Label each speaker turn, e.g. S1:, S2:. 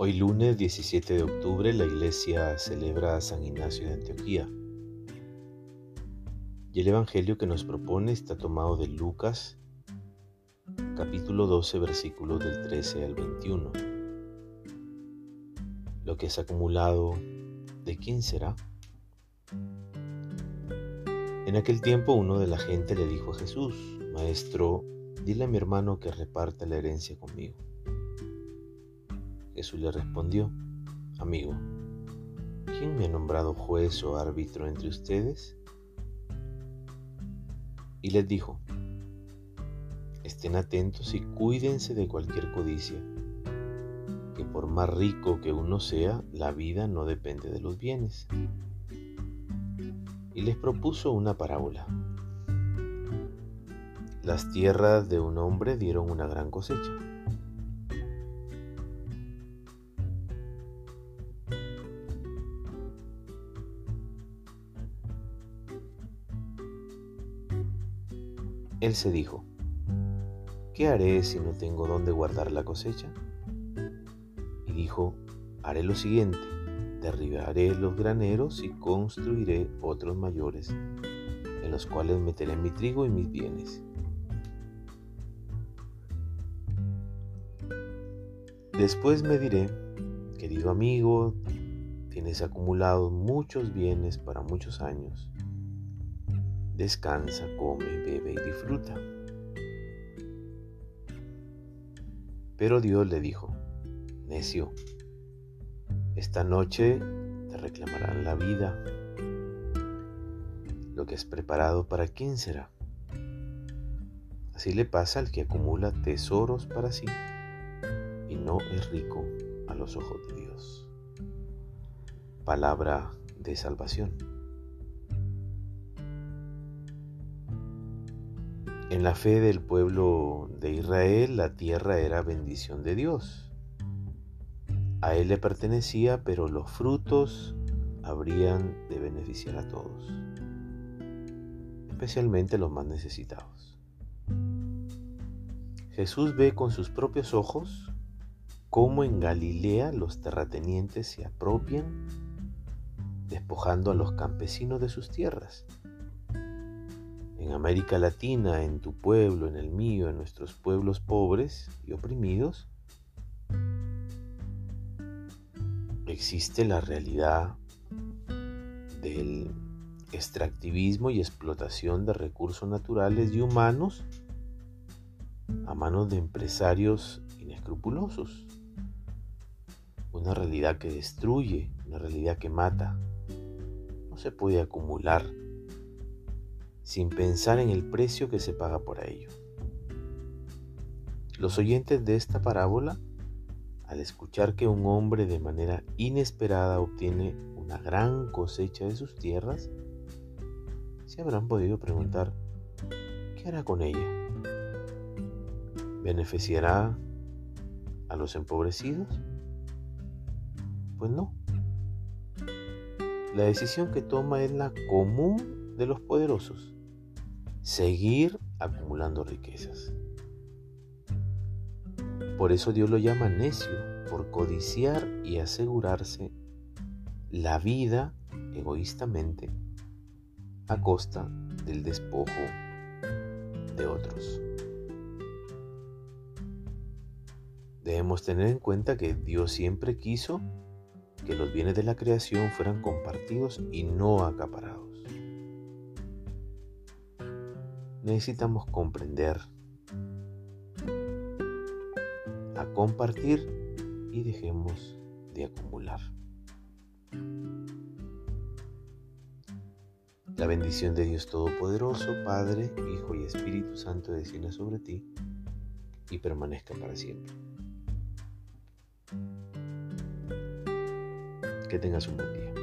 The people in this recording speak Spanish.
S1: Hoy lunes 17 de octubre la iglesia celebra a San Ignacio de Antioquía. Y el Evangelio que nos propone está tomado de Lucas capítulo 12 versículos del 13 al 21. Lo que es acumulado, ¿de quién será? En aquel tiempo uno de la gente le dijo a Jesús, Maestro, dile a mi hermano que reparte la herencia conmigo. Jesús le respondió, Amigo, ¿quién me ha nombrado juez o árbitro entre ustedes? Y les dijo, estén atentos y cuídense de cualquier codicia, que por más rico que uno sea, la vida no depende de los bienes. Y les propuso una parábola. Las tierras de un hombre dieron una gran cosecha. Él se dijo, ¿qué haré si no tengo dónde guardar la cosecha? Y dijo, haré lo siguiente, derribaré los graneros y construiré otros mayores, en los cuales meteré mi trigo y mis bienes. Después me diré, querido amigo, tienes acumulados muchos bienes para muchos años descansa, come, bebe y disfruta. Pero Dios le dijo, necio, esta noche te reclamarán la vida. Lo que has preparado para quién será. Así le pasa al que acumula tesoros para sí y no es rico a los ojos de Dios. Palabra de salvación. En la fe del pueblo de Israel, la tierra era bendición de Dios. A él le pertenecía, pero los frutos habrían de beneficiar a todos, especialmente los más necesitados. Jesús ve con sus propios ojos cómo en Galilea los terratenientes se apropian, despojando a los campesinos de sus tierras en América Latina, en tu pueblo, en el mío, en nuestros pueblos pobres y oprimidos, existe la realidad del extractivismo y explotación de recursos naturales y humanos a manos de empresarios inescrupulosos. Una realidad que destruye, una realidad que mata. No se puede acumular sin pensar en el precio que se paga por ello. Los oyentes de esta parábola, al escuchar que un hombre de manera inesperada obtiene una gran cosecha de sus tierras, se habrán podido preguntar, ¿qué hará con ella? ¿Beneficiará a los empobrecidos? Pues no. La decisión que toma es la común de los poderosos seguir acumulando riquezas. Por eso Dios lo llama necio, por codiciar y asegurarse la vida egoístamente a costa del despojo de otros. Debemos tener en cuenta que Dios siempre quiso que los bienes de la creación fueran compartidos y no acaparados necesitamos comprender, a compartir y dejemos de acumular. La bendición de Dios Todopoderoso, Padre, Hijo y Espíritu Santo descienda sobre ti y permanezca para siempre. Que tengas un buen día.